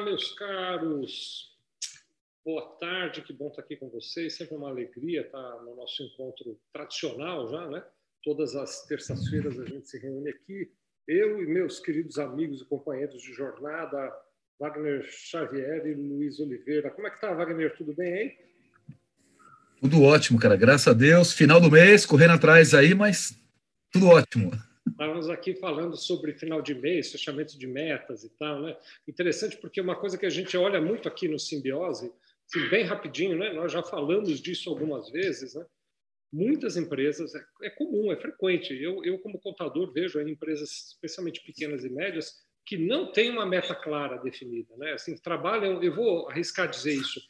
Olá, meus caros. Boa tarde, que bom estar aqui com vocês. Sempre uma alegria estar no nosso encontro tradicional já, né? Todas as terças-feiras a gente se reúne aqui, eu e meus queridos amigos e companheiros de jornada, Wagner Xavier e Luiz Oliveira. Como é que tá, Wagner? Tudo bem aí? Tudo ótimo, cara. Graças a Deus. Final do mês, correndo atrás aí, mas tudo ótimo. Estávamos aqui falando sobre final de mês, fechamento de metas e tal, né? Interessante porque uma coisa que a gente olha muito aqui no Simbiose, assim, bem rapidinho, né? Nós já falamos disso algumas vezes, né? Muitas empresas, é, é comum, é frequente. Eu, eu como contador, vejo em empresas, especialmente pequenas e médias, que não têm uma meta clara definida, né? Assim, trabalham, eu vou arriscar dizer isso,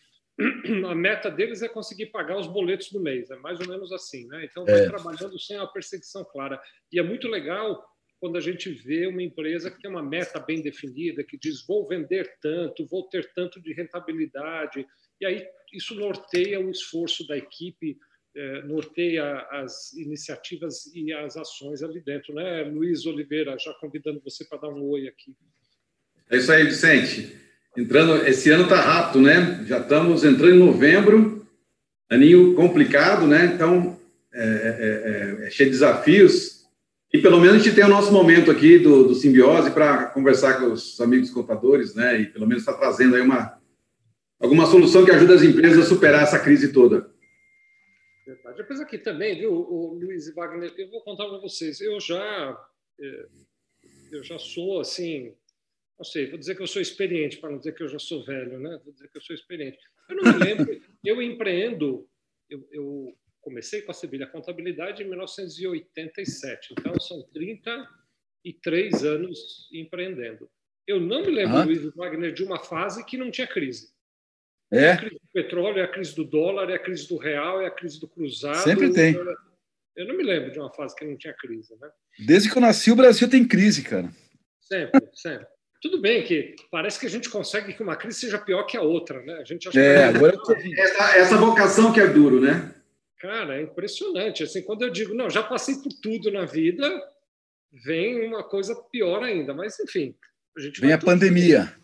a meta deles é conseguir pagar os boletos do mês, é mais ou menos assim, né? Então, vai é. trabalhando sem uma perseguição clara. E é muito legal quando a gente vê uma empresa que tem uma meta bem definida, que diz vou vender tanto, vou ter tanto de rentabilidade, e aí isso norteia o esforço da equipe, é, norteia as iniciativas e as ações ali dentro, né? Luiz Oliveira, já convidando você para dar um oi aqui. É isso aí, Vicente. Entrando, esse ano está rápido, né? Já estamos entrando em novembro, aninho complicado, né? Então, é, é, é, é cheio de desafios. E pelo menos a gente tem o nosso momento aqui do, do simbiose para conversar com os amigos contadores, né? E pelo menos está trazendo aí uma alguma solução que ajude as empresas a superar essa crise toda. Verdade. Depois aqui também, viu, o Luiz e Wagner, eu vou contar para vocês. Eu já é, eu já sou assim não sei, vou dizer que eu sou experiente, para não dizer que eu já sou velho, né? Vou dizer que eu sou experiente. Eu não me lembro, eu empreendo, eu, eu comecei com a Sevilha Contabilidade em 1987, então são 33 anos empreendendo. Eu não me lembro, ah. Luiz Wagner, de uma fase que não tinha crise. É? é? A crise do petróleo, é a crise do dólar, é a crise do real, é a crise do cruzado. Sempre tem. Eu não me lembro de uma fase que não tinha crise, né? Desde que eu nasci, o Brasil tem crise, cara. Sempre, sempre. Tudo bem que parece que a gente consegue que uma crise seja pior que a outra, né? A gente acha é, que... agora essa, essa vocação que é duro, né? Cara, é impressionante. Assim, quando eu digo, não, já passei por tudo na vida, vem uma coisa pior ainda. Mas, enfim, a gente vem a pandemia.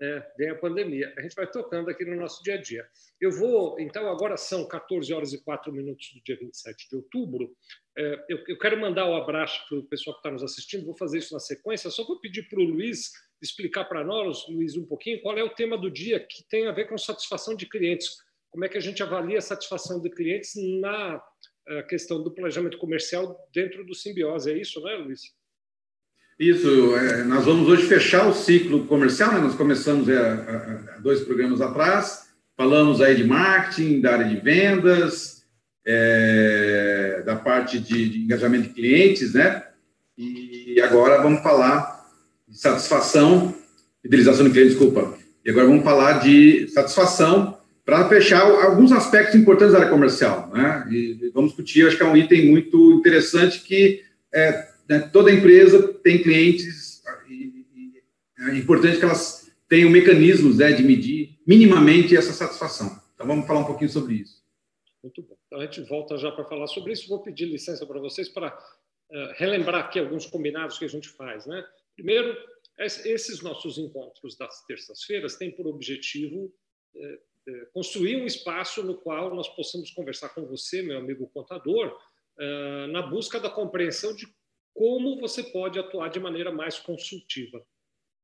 É, vem a pandemia. A gente vai tocando aqui no nosso dia a dia. Eu vou, então, agora são 14 horas e 4 minutos do dia 27 de outubro. É, eu, eu, quero mandar o um abraço para o pessoal que está nos assistindo, vou fazer isso na sequência. Só vou pedir para o Luiz explicar para nós, Luiz, um pouquinho, qual é o tema do dia que tem a ver com satisfação de clientes. Como é que a gente avalia a satisfação de clientes na eh, questão do planejamento comercial dentro do simbiose? É isso, né, Luiz? Isso, é, nós vamos hoje fechar o ciclo comercial, né? nós começamos é, dois programas atrás, falamos aí de marketing, da área de vendas, é, da parte de, de, engajamento de clientes, né? E agora vamos falar satisfação, fidelização de clientes, desculpa. E agora vamos falar de satisfação para fechar alguns aspectos importantes da área comercial, né? E vamos discutir, acho que é um item muito interessante que é, né, toda empresa tem clientes e, e é importante que elas tenham mecanismos né, de medir minimamente essa satisfação. Então, vamos falar um pouquinho sobre isso. Muito bom. Então, a gente volta já para falar sobre isso. Vou pedir licença para vocês para uh, relembrar aqui alguns combinados que a gente faz. Né? Primeiro, esses nossos encontros das terças-feiras têm por objetivo uh, construir um espaço no qual nós possamos conversar com você, meu amigo contador, na busca da compreensão de como você pode atuar de maneira mais consultiva.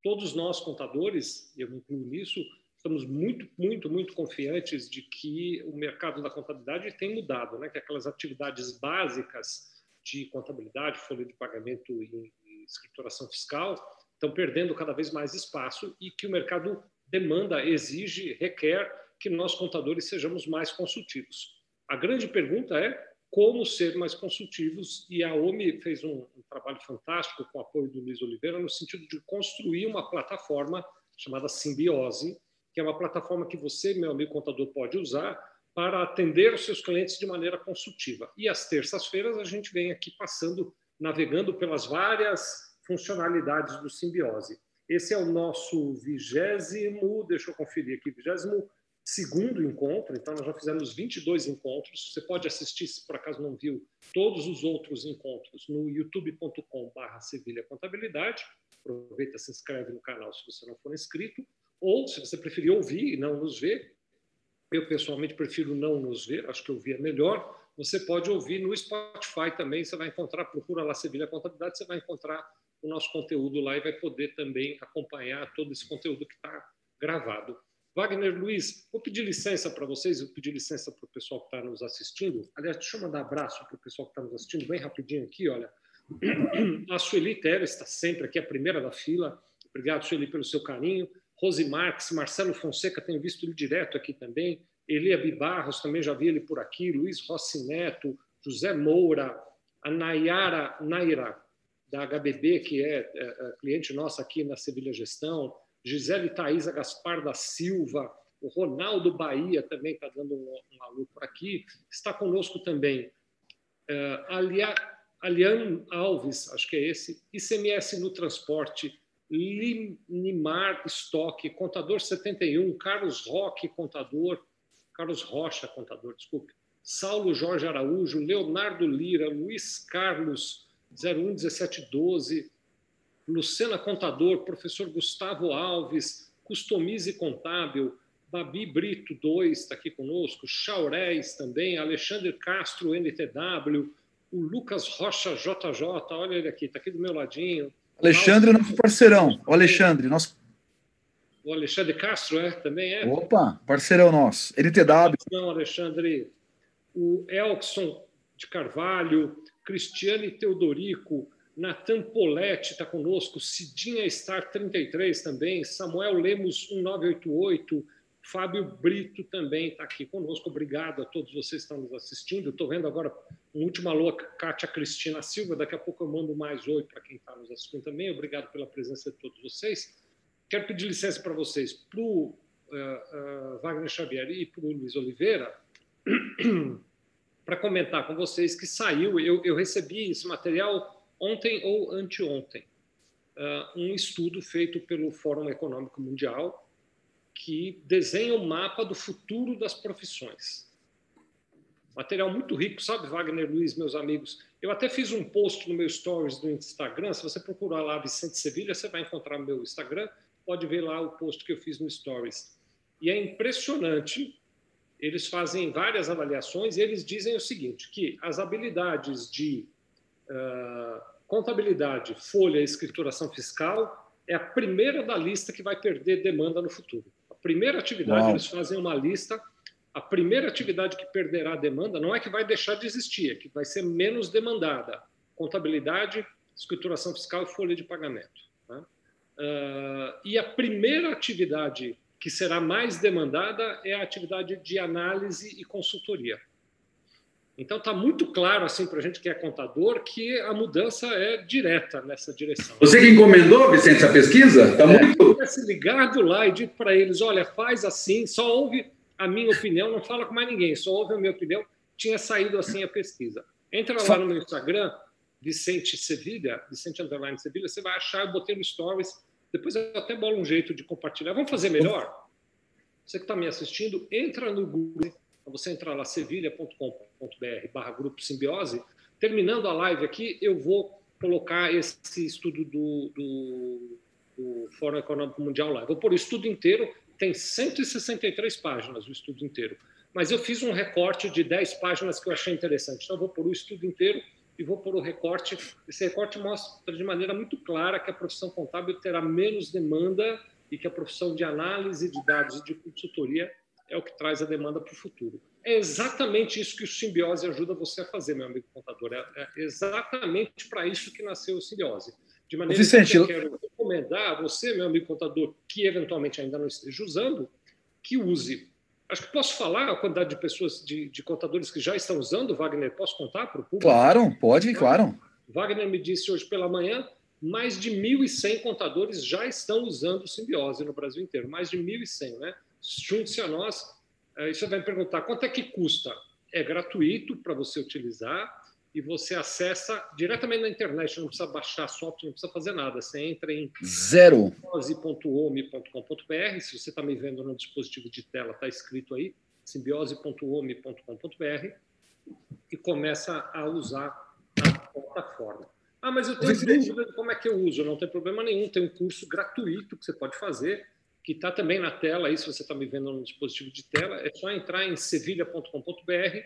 Todos nós, contadores, eu me incluo nisso, estamos muito, muito, muito confiantes de que o mercado da contabilidade tem mudado, né? que aquelas atividades básicas de contabilidade, folha de pagamento e escrituração fiscal estão perdendo cada vez mais espaço e que o mercado demanda, exige, requer que nós, contadores, sejamos mais consultivos. A grande pergunta é como ser mais consultivos, e a OMI fez um, um, trabalho fantástico com o apoio do Luiz Oliveira, no sentido de construir uma plataforma chamada Simbiose, que é uma plataforma que você, meu amigo contador, pode usar para atender os seus clientes de maneira consultiva. E às terças-feiras a gente vem aqui passando, navegando pelas várias funcionalidades do Simbiose. Esse é o nosso vigésimo, deixa eu conferir aqui, vigésimo segundo encontro, então nós já fizemos 22 encontros. Você pode assistir, se por acaso não viu, todos os outros encontros no youtube.com.br Sevilha Contabilidade. Aproveita, se inscreve no canal se você não for inscrito. Ou, se você preferir ouvir e não nos ver, eu pessoalmente prefiro não nos ver, acho que ouvir é melhor. Você pode ouvir no Spotify também, você vai encontrar, procura lá Sevilha Contabilidade, você vai encontrar o nosso conteúdo lá e vai poder também acompanhar todo esse conteúdo que está gravado. Wagner Luiz, vou pedir licença para vocês, vou pedir licença para o pessoal que está nos assistindo. Aliás, deixa eu mandar abraço para o pessoal que está nos assistindo, bem rapidinho aqui, olha. A Sueli Teres está sempre aqui, a primeira da fila. Obrigado, Sueli, pelo seu carinho. Rose Marques, Marcelo Fonseca, tenho visto ele direto aqui também. Elia Bibarros, também já vi ele por aqui. Luiz Rossi Neto, José Moura, a Nayara Naira, da HBB, que é, é, é cliente nossa aqui na Sevilha Gestão. Gisele Thaisa Gaspar da Silva, o Ronaldo Bahia também está dando um, um alô por aqui. Está conosco também uh, Alia, Alian Alves, acho que é esse, ICMS no Transporte, Limar Stock, Contador 71, Carlos Roque, Contador, Carlos Rocha, Contador, desculpe, Saulo Jorge Araújo, Leonardo Lira, Luiz Carlos, 011712, Lucena Contador, professor Gustavo Alves, Customize Contábil, Babi Brito 2 está aqui conosco, Chaurés também, Alexandre Castro NTW, o Lucas Rocha JJ, olha ele aqui, está aqui do meu ladinho. Alexandre, nosso parceirão. O Alexandre, nosso. O Alexandre Castro, é? Também é? Opa, parceirão nosso. NTW. Não, Alexandre. O Elkson de Carvalho, Cristiane Teodorico, Natan Poletti está conosco, Cidinha Star 33 também, Samuel Lemos 1988, Fábio Brito também está aqui conosco. Obrigado a todos vocês que estão nos assistindo. Estou vendo agora um último alô, Kátia Cristina Silva. Daqui a pouco eu mando mais oi para quem está nos assistindo também. Obrigado pela presença de todos vocês. Quero pedir licença para vocês, para o uh, uh, Wagner Xavier e para o Luiz Oliveira, para comentar com vocês que saiu. Eu, eu recebi esse material ontem ou anteontem, uh, um estudo feito pelo Fórum Econômico Mundial que desenha o um mapa do futuro das profissões. Material muito rico, sabe, Wagner Luiz, meus amigos? Eu até fiz um post no meu stories do Instagram. Se você procurar lá Vicente Sevilha, você vai encontrar meu Instagram. Pode ver lá o post que eu fiz no stories. E é impressionante. Eles fazem várias avaliações e eles dizem o seguinte: que as habilidades de uh, contabilidade, folha e escrituração fiscal é a primeira da lista que vai perder demanda no futuro. A primeira atividade, Uau. eles fazem uma lista, a primeira atividade que perderá demanda não é que vai deixar de existir, é que vai ser menos demandada. Contabilidade, escrituração fiscal e folha de pagamento. Uh, e a primeira atividade que será mais demandada é a atividade de análise e consultoria. Então está muito claro assim para a gente que é contador que a mudança é direta nessa direção. Você que encomendou, Vicente, essa pesquisa? Está é, muito. tivesse ligado lá e dito para eles, olha, faz assim, só ouve a minha opinião, não fala com mais ninguém, só ouve a minha opinião. Tinha saído assim a pesquisa. Entra lá no meu Instagram, Vicente Sevilha, Vicente Underline Sevilha, você vai achar, eu botei no Stories. Depois eu até bolo um jeito de compartilhar. Vamos fazer melhor? Você que está me assistindo, entra no Google você entrar lá, sevilha.com.br barra Grupo Simbiose. Terminando a live aqui, eu vou colocar esse estudo do, do, do Fórum Econômico Mundial lá. Vou pôr o estudo inteiro, tem 163 páginas o estudo inteiro. Mas eu fiz um recorte de 10 páginas que eu achei interessante. Então, eu vou pôr o estudo inteiro e vou pôr o recorte. Esse recorte mostra de maneira muito clara que a profissão contábil terá menos demanda e que a profissão de análise de dados e de consultoria é o que traz a demanda para o futuro. É exatamente isso que o simbiose ajuda você a fazer, meu amigo contador. É, é exatamente para isso que nasceu o simbiose. De maneira Vicente, que eu quero recomendar a você, meu amigo contador, que eventualmente ainda não esteja usando, que use. Acho que posso falar a quantidade de pessoas, de, de contadores que já estão usando, Wagner? Posso contar para o público? Claro, pode, claro. Wagner me disse hoje pela manhã, mais de 1.100 contadores já estão usando o simbiose no Brasil inteiro. Mais de 1.100, né? junte-se a nós. Aí você vai me perguntar quanto é que custa? É gratuito para você utilizar e você acessa diretamente na internet, não precisa baixar software, não precisa fazer nada. Você entra em simbiose.ome.com.br. Se você está me vendo no dispositivo de tela, está escrito aí, simbiose.ome.com.br e começa a usar a plataforma. Ah, mas eu tenho dúvida de como é que eu uso. Não tem problema nenhum. Tem um curso gratuito que você pode fazer que está também na tela, aí se você está me vendo no dispositivo de tela, é só entrar em sevilha.com.br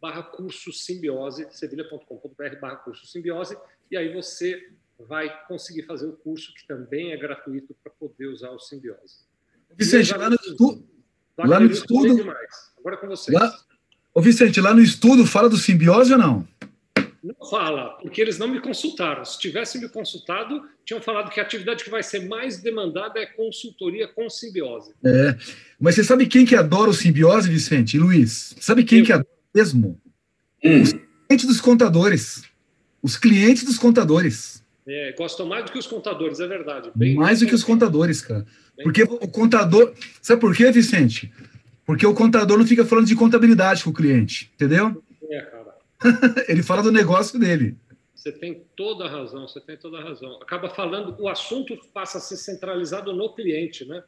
barra curso simbiose, sevilha.com.br barra curso simbiose, e aí você vai conseguir fazer o curso, que também é gratuito para poder usar o simbiose. Vicente, lá no, estu... lá no estudo... Agora com vocês. Lá... Ô Vicente, lá no estudo fala do simbiose ou não? Não fala, porque eles não me consultaram. Se tivessem me consultado, tinham falado que a atividade que vai ser mais demandada é consultoria com simbiose. É, mas você sabe quem que adora o simbiose, Vicente? Luiz? Sabe quem Eu. que adora mesmo? Hum. Os clientes dos contadores. Os clientes dos contadores. É, gostam mais do que os contadores, é verdade. Bem mais do que os contadores, cara. Porque o contador. Sabe por quê, Vicente? Porque o contador não fica falando de contabilidade com o cliente, entendeu? É, cara. Ele fala do negócio dele. Você tem toda a razão, você tem toda a razão. Acaba falando, o assunto passa a ser centralizado no cliente, né?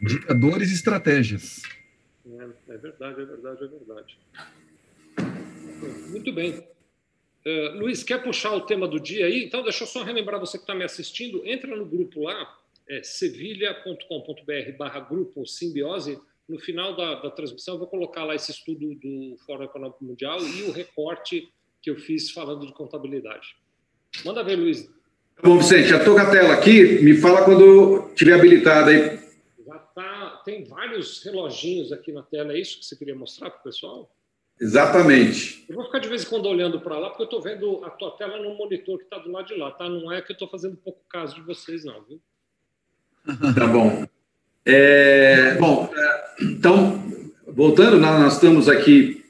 Indicadores e estratégias. É, é verdade, é verdade, é verdade. Muito bem. Uh, Luiz, quer puxar o tema do dia aí? Então, deixa eu só relembrar você que está me assistindo. Entra no grupo lá, é sevilha.com.br barra grupo simbiose no final da, da, transmissão, eu vou colocar lá esse estudo do Fórum Econômico Mundial e o recorte que eu fiz falando de contabilidade. Manda ver, Luiz. Bom, Vicente, já estou com a tela aqui. Me fala quando estiver habilitada aí. Tem vários reloginhos aqui na tela. É isso que você queria mostrar para o pessoal? Exatamente. Eu vou ficar de vez em quando olhando para lá, porque eu estou vendo a tua tela no monitor que está do lado de lá, tá? Não é que eu estou fazendo pouco caso de vocês, não, viu? Tá bom. É, bom, então, voltando, nós estamos aqui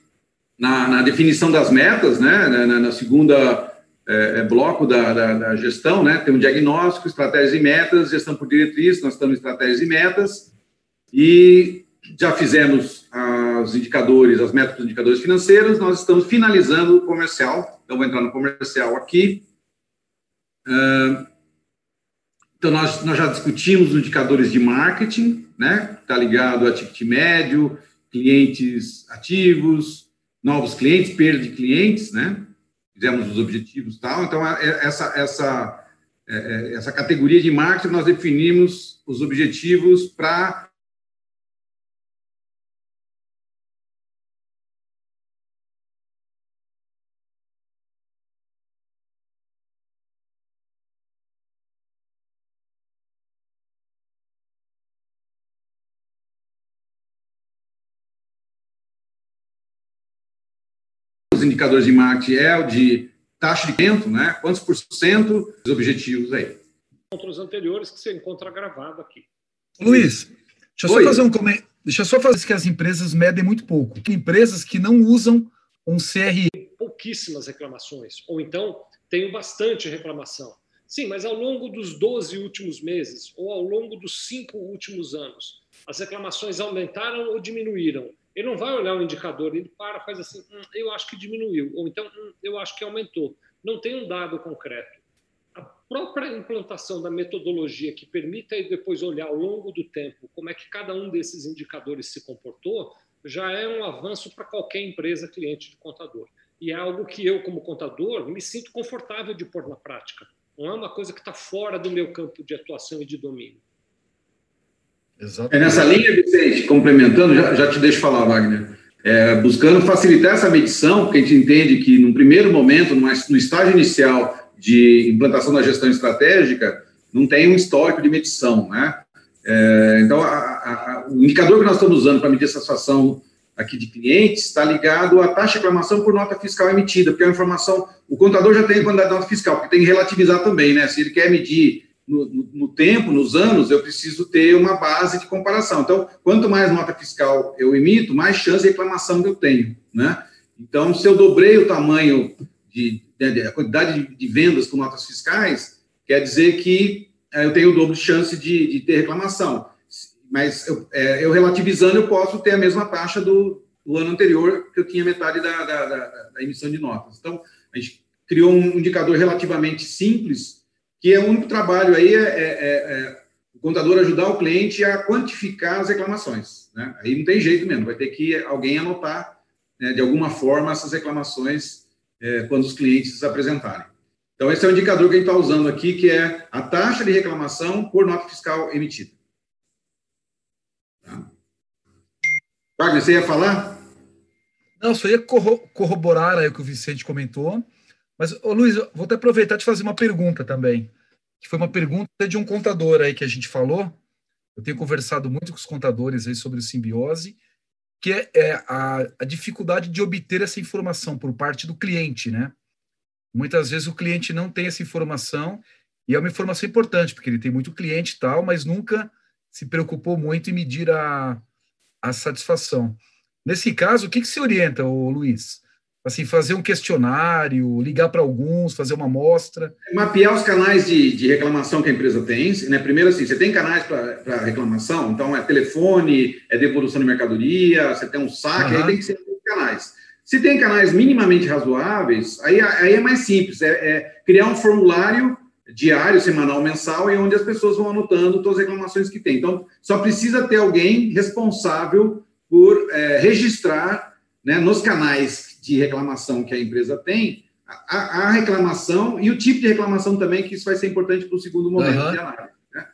na, na definição das metas, né, na, na segunda é, é, bloco da, da, da, gestão, né, tem um diagnóstico, estratégias e metas, gestão por diretriz, nós estamos em estratégias e metas, e já fizemos os indicadores, as metas dos indicadores financeiros, nós estamos finalizando o comercial, então vou entrar no comercial aqui. Então, nós, nós já discutimos os indicadores de marketing, né? Está ligado a ticket médio, clientes ativos, novos clientes, perda de clientes, né? Fizemos os objetivos tal. Então, é, essa, essa, é, essa categoria de marketing, nós definimos os objetivos para indicadores de marketing é o de taxa de vento, né? Quantos por cento dos objetivos aí? Contra anteriores que você encontra gravado aqui. Luiz, deixa eu só fazer um comentário. Deixa eu só fazer que as empresas medem muito pouco. Que empresas que não usam um CRM. Pouquíssimas reclamações, ou então tenho bastante reclamação. Sim, mas ao longo dos 12 últimos meses, ou ao longo dos cinco últimos anos, as reclamações aumentaram ou diminuíram? Ele não vai olhar o indicador, ele para, faz assim, hum, eu acho que diminuiu, ou então, hum, eu acho que aumentou. Não tem um dado concreto. A própria implantação da metodologia que permita depois olhar ao longo do tempo como é que cada um desses indicadores se comportou, já é um avanço para qualquer empresa cliente de contador. E é algo que eu, como contador, me sinto confortável de pôr na prática. Não é uma coisa que está fora do meu campo de atuação e de domínio. Exatamente. É nessa linha, Vicente, complementando, já, já te deixo falar, Wagner. É, buscando facilitar essa medição, porque a gente entende que, num primeiro momento, no estágio inicial de implantação da gestão estratégica, não tem um histórico de medição, né? É, então, a, a, o indicador que nós estamos usando para medir a satisfação aqui de clientes está ligado à taxa de reclamação por nota fiscal emitida, porque é uma informação, o contador já tem a quantidade de nota fiscal, porque tem que relativizar também, né? Se ele quer medir no, no, tempo, nos anos, eu preciso ter uma base de comparação. Então, quanto mais nota fiscal eu emito, mais chance de reclamação eu tenho, né? Então, se eu dobrei o tamanho de, de a quantidade de, de, vendas com notas fiscais, quer dizer que é, eu tenho o dobro de chance de, de ter reclamação. Mas eu, é, eu, relativizando, eu posso ter a mesma taxa do, do ano anterior, que eu tinha metade da, da, da, da emissão de notas. Então, a gente criou um indicador relativamente simples que é o único trabalho aí é, é, é, é, o contador ajudar o cliente a quantificar as reclamações. Né? Aí não tem jeito mesmo, vai ter que alguém anotar né, de alguma forma essas reclamações é, quando os clientes apresentarem. Então, esse é o indicador que a gente está usando aqui, que é a taxa de reclamação por nota fiscal emitida. Tá? Wagner, você ia falar? Não, só ia corroborar aí o que o Vicente comentou. Mas, ô Luiz, vou até aproveitar de fazer uma pergunta também, que foi uma pergunta de um contador aí que a gente falou. Eu tenho conversado muito com os contadores aí sobre o simbiose, que é, é a, a dificuldade de obter essa informação por parte do cliente, né? Muitas vezes o cliente não tem essa informação e é uma informação importante, porque ele tem muito cliente e tal, mas nunca se preocupou muito em medir a, a satisfação. Nesse caso, o que, que se orienta, ô Luiz? Assim, fazer um questionário, ligar para alguns, fazer uma amostra? Mapear os canais de, de reclamação que a empresa tem. Né? Primeiro, assim, você tem canais para reclamação, então é telefone, é devolução de mercadoria, você tem um saque, uhum. aí tem que ser canais. Se tem canais minimamente razoáveis, aí, aí é mais simples, é, é, criar um formulário diário, semanal, mensal, e onde as pessoas vão anotando todas as reclamações que tem. Então, só precisa ter alguém responsável por é, registrar né, nos canais de reclamação que a empresa tem a, a, reclamação e o tipo de reclamação também, que isso vai ser importante para o segundo momento uhum. de análise. Né?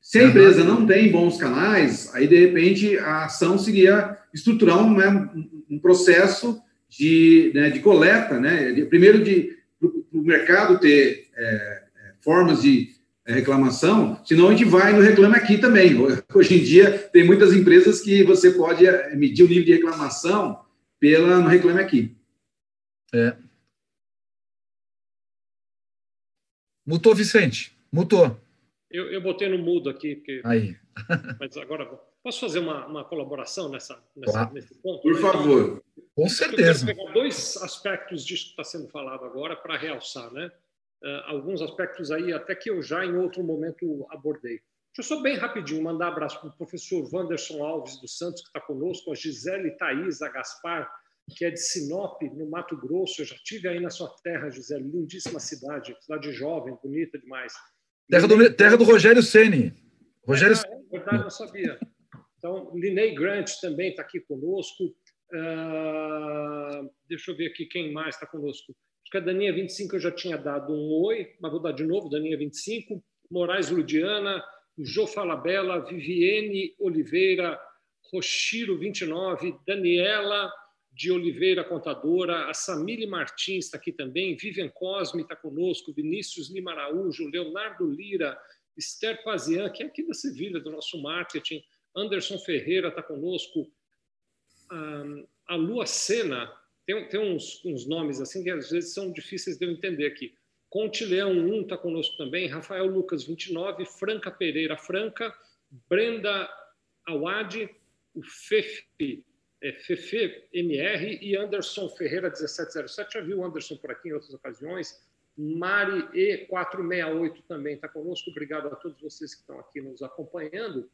Se a empresa não tem bons canais, aí, de repente, a ação seria estruturar um, né, um processo de, né, de coleta, né? primeiro de o mercado ter é, é, formas de é, reclamação, senão a gente vai no Reclame Aqui também. Hoje em dia, tem muitas empresas que você pode é, medir o nível de reclamação pela, no Reclame Aqui. É. Mutou, Vicente? Mutou. Eu, eu botei no mudo aqui. Porque... Aí. Mas agora Posso fazer uma, uma colaboração nessa, nessa nesse ponto? Por favor. Com certeza. Eu quero pegar dois aspectos disso que está sendo falado agora para realçar, né? Uh, alguns aspectos aí até que eu já em outro momento abordei. Deixa eu só bem rapidinho mandar um abraço para o professor Wanderson Alves dos Santos, que está conosco, a Gisele Thaís a Gaspar, que é de Sinop, no Mato Grosso. Eu já tive aí na sua terra, Gisele, lindíssima cidade, cidade jovem, bonita demais. Terra do, terra do Rogério Ceni. Rogério é, é verdade, não sabia. Então, Linei Grant também está aqui conosco. Uh, deixa eu ver aqui quem mais está conosco. Acho que a Daninha 25 eu já tinha dado um oi, mas vou dar de novo, Daninha 25. Moraes Ludiana, Jô Falabella, Viviane Oliveira, Rochiro 29, Daniela de Oliveira Contadora, a Samile Martins está aqui também, Vivian Cosme está conosco, Vinícius Lima Araújo, Leonardo Lira, Esther Pazian, que é aqui da Sevilha, do nosso marketing, Anderson Ferreira está conosco. A Lua Sena, tem, tem uns, uns, nomes assim que às vezes são difíceis de eu entender aqui. Conte Leão 1 está conosco também, Rafael Lucas 29, Franca Pereira Franca, Brenda Awad, o Fefe, é, Fefe MR e Anderson Ferreira 1707. Já viu o Anderson por aqui em outras ocasiões. Mari E468 também está conosco. Obrigado a todos vocês que estão aqui nos acompanhando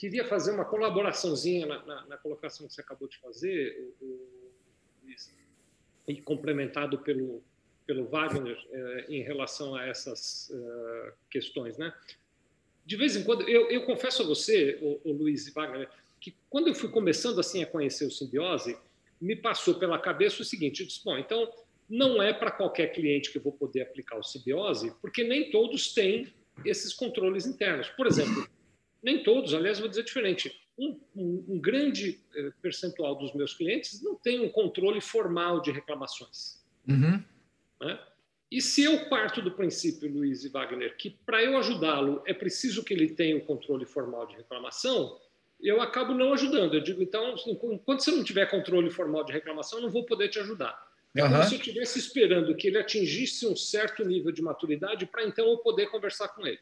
queria fazer uma colaboraçãozinha na, na, na colocação que você acabou de fazer, o, o, e complementado pelo, pelo Wagner eh, em relação a essas uh, questões. Né? De vez em quando, eu, eu confesso a você, o, o Luiz Wagner, que quando eu fui começando assim a conhecer o simbiose, me passou pela cabeça o seguinte: eu disse, bom, então não é para qualquer cliente que eu vou poder aplicar o simbiose, porque nem todos têm esses controles internos. Por exemplo, nem todos, aliás, vou dizer diferente. Um, um, um, grande eh, percentual dos meus clientes não tem um controle formal de reclamações. Uhum. Né? E se eu parto do princípio, Luiz e Wagner, que para eu ajudá-lo é preciso que ele tenha um controle formal de reclamação, eu acabo não ajudando. Eu digo, então, enquanto você não tiver controle formal de reclamação, eu não vou poder te ajudar. É como se eu estivesse esperando que ele atingisse um certo nível de maturidade para então eu poder conversar com ele.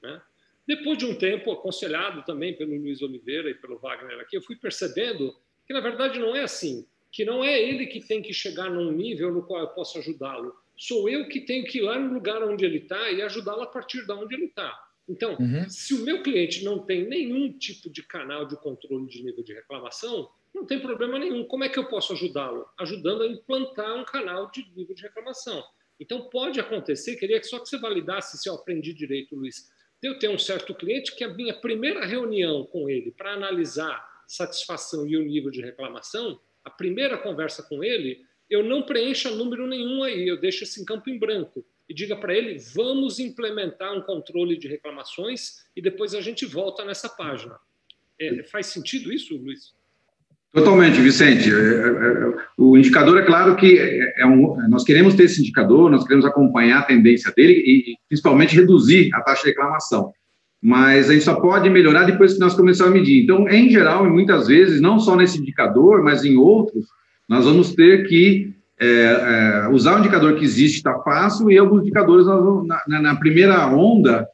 Né? Depois de um tempo, aconselhado também pelo Luiz Oliveira e pelo Wagner aqui, eu fui percebendo que, na verdade, não é assim. Que não é ele que tem que chegar num nível no qual eu posso ajudá-lo. Sou eu que tenho que ir lá no lugar onde ele está e ajudá-lo a partir de onde ele está. Então, uhum. se o meu cliente não tem nenhum tipo de canal de controle de nível de reclamação, não tem problema nenhum. Como é que eu posso ajudá-lo? Ajudando a implantar um canal de nível de reclamação. Então, pode acontecer, queria só que você validasse se eu aprendi direito, Luiz eu tenho um certo cliente que a minha primeira reunião com ele para analisar satisfação e o nível de reclamação, a primeira conversa com ele, eu não preencho número nenhum aí, eu deixo esse em campo em branco. E diga para ele: vamos implementar um controle de reclamações e depois a gente volta nessa página. É, faz sentido isso, Luiz? Totalmente, Vicente. É, é, é, o indicador é claro que é um, nós queremos ter esse indicador, nós queremos acompanhar a tendência dele e, principalmente, reduzir a taxa de reclamação. Mas a gente só pode melhorar depois que nós começarmos a medir. Então, em geral, e muitas vezes, não só nesse indicador, mas em outros, nós vamos ter que é, é, usar o indicador que existe, está fácil, e alguns indicadores, vamos, na, na, primeira onda,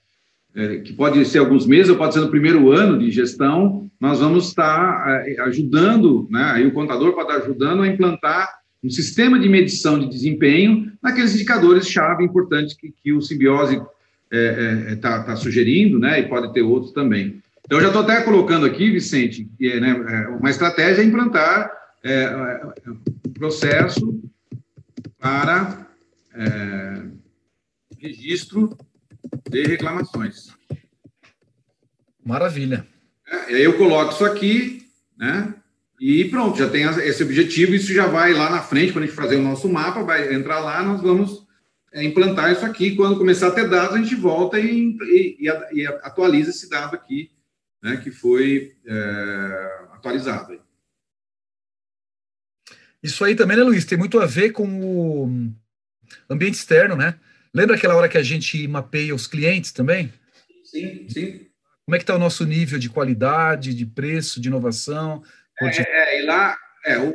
é, que pode ser alguns meses, ou pode ser no primeiro ano de gestão, nós vamos estar é, ajudando, né, aí o contador pode estar ajudando a implantar um sistema de medição de desempenho naqueles indicadores-chave importantes que, que o simbiose está é, é, tá, tá sugerindo, né, e pode ter outros também. Então, eu já estou até colocando aqui, Vicente, né, uma estratégia é implantar um processo para registro de reclamações. Maravilha. É, e aí eu coloco isso aqui, né? E pronto, já tem esse objetivo, isso já vai lá na frente, quando a gente fazer o nosso mapa, vai entrar lá, nós vamos é, implantar isso aqui. Quando começar a ter dados, a gente volta e, e, e atualiza esse dado aqui, né, que foi é, atualizado. Isso aí também, né, Luiz, tem muito a ver com o ambiente externo, né? Lembra aquela hora que a gente mapeia os clientes também? Sim, sim. Como é que está o nosso nível de qualidade, de preço, de inovação? É, é, e lá, é, o,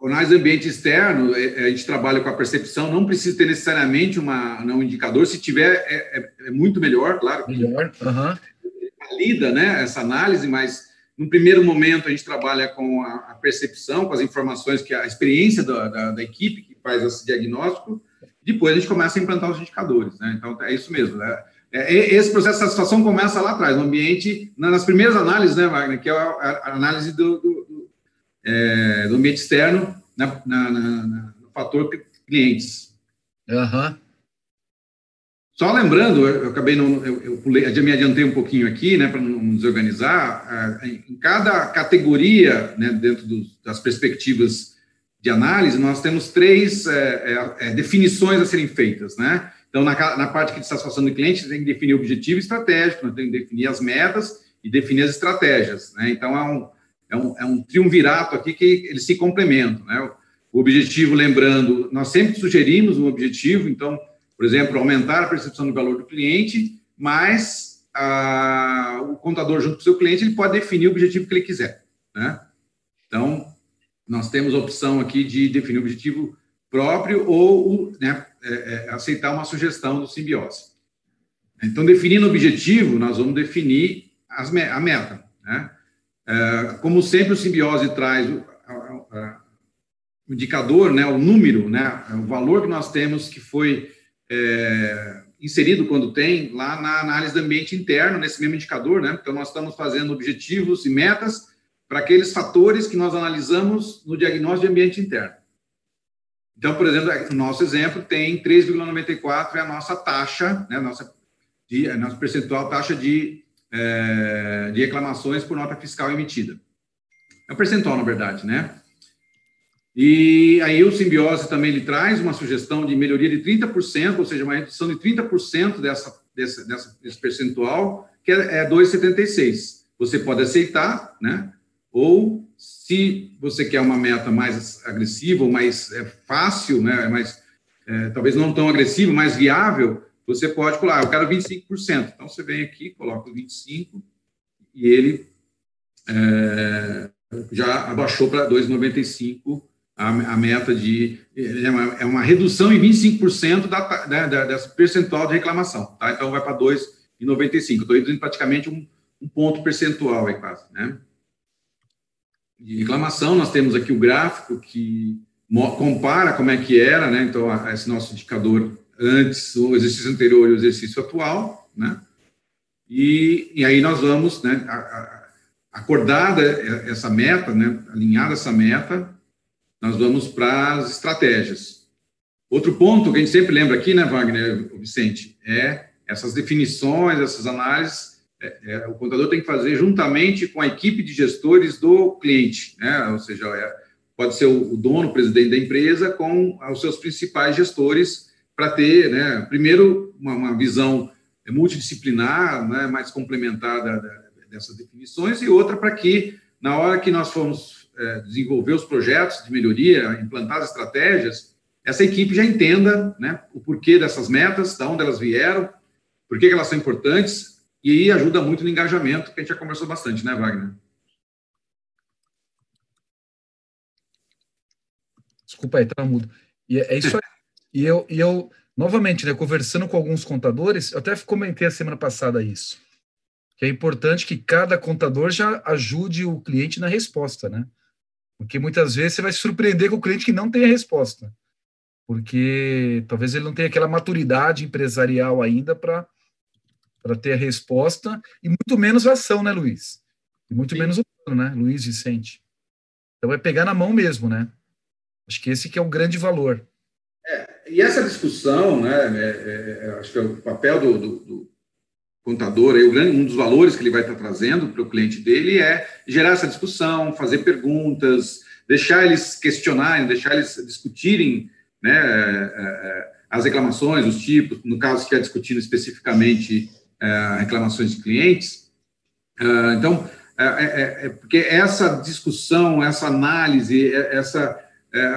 o análise ambiente externo, é, é, a gente trabalha com a percepção, não precisa ter necessariamente uma, um indicador, se tiver, é, é, é muito melhor, claro. Melhor, uhum. Valida né, essa análise, mas no primeiro momento a gente trabalha com a, percepção, com as informações, que a experiência da, da, da equipe que faz esse diagnóstico, depois a gente começa a implantar os indicadores. Né? Então, é isso mesmo. Né? Esse processo de satisfação começa lá atrás, no ambiente, nas primeiras análises, né, Wagner, que é a, análise do, do, do, é, do ambiente externo na, na, na, no fator clientes. Uhum. Só lembrando, eu acabei não, eu, eu, pulei, eu me adiantei um pouquinho aqui, né, para não desorganizar. Em cada categoria, né, dentro dos, das perspectivas de análise, nós temos três é, é, é, definições a serem feitas, né? Então, na, na parte de satisfação do cliente, tem que definir o objetivo estratégico, temos que definir as metas e definir as estratégias, né? Então, é um, é um, é um triunvirato aqui que eles se complementam, né? O objetivo, lembrando, nós sempre sugerimos um objetivo, então, por exemplo, aumentar a percepção do valor do cliente, mas a, o contador, junto com o seu cliente, ele pode definir o objetivo que ele quiser, né? Então, nós temos a opção aqui de definir o objetivo próprio ou né, é, é, aceitar uma sugestão do simbiose. Então, definindo o objetivo, nós vamos definir as, a meta. Né? É, como sempre, o simbiose traz o, o, indicador, né, o número, né, o valor que nós temos que foi é, inserido quando tem lá na análise do ambiente interno, nesse mesmo indicador. Né? Então, nós estamos fazendo objetivos e metas para aqueles fatores que nós analisamos no diagnóstico de ambiente interno. Então, por exemplo, no nosso exemplo, tem 3,94 é a nossa taxa, né, nossa, de, a nossa percentual taxa de, é, de reclamações por nota fiscal emitida. É o percentual, na verdade, né? E aí o Simbiose também ele traz uma sugestão de melhoria de 30%, ou seja, uma redução de 30% dessa, dessa, dessa, desse percentual, que é, é 2,76. Você pode aceitar, né? Ou, se você quer uma meta mais agressiva, mais é, fácil, né, mais, é, talvez não tão agressiva, mais viável, você pode colar, eu quero 25%. Então, você vem aqui, coloca o 25% e ele é, já abaixou para 2,95% a, a, meta de... É uma, é uma redução em 25% da, né, da, dessa percentual de reclamação. Tá? Então, vai para 2,95%. Estou reduzindo praticamente um, um ponto percentual aí quase, né? de reclamação. Nós temos aqui o gráfico que compara como é que era, né? Então, esse nosso indicador antes, o exercício anterior e o exercício atual, né? E, e aí nós vamos, né, acordada essa meta, né, alinhada essa meta, nós vamos para as estratégias. Outro ponto que a gente sempre lembra aqui, né, Wagner, Vicente, é essas definições, essas análises é, é, o contador tem que fazer juntamente com a equipe de gestores do cliente, né? ou seja, é, pode ser o, dono, o presidente da empresa, com os seus principais gestores, para ter, né, primeiro, uma, uma visão multidisciplinar, né, mais complementar dessas definições, e outra para que, na hora que nós formos desenvolver os projetos de melhoria, implantar as estratégias, essa equipe já entenda né, o porquê dessas metas, de onde elas vieram, por que elas são importantes, e aí ajuda muito no engajamento, que a gente já conversou bastante, né, Wagner? Desculpa aí, tá mudo. E é, é isso aí. E eu, e eu, novamente, né, conversando com alguns contadores, eu até comentei a semana passada isso, que é importante que cada contador já ajude o cliente na resposta, né? Porque muitas vezes você vai se surpreender com o cliente que não tem a resposta porque talvez ele não tenha aquela maturidade empresarial ainda para ter a resposta, e muito menos a ação, né, Luiz? E muito Sim. menos o plano, né, Luiz Vicente? Então é pegar na mão mesmo, né? Acho que esse que é o grande valor. É, e essa discussão, né, é, é, é acho que é o papel do, do, do contador, aí, um dos valores que ele vai estar trazendo para o cliente dele é gerar essa discussão, fazer perguntas, deixar eles questionarem, deixar eles discutirem né, é, é, as reclamações, os tipos, no caso que é discutindo especificamente é, reclamações de clientes. Então, é, é, porque essa discussão, essa análise, essa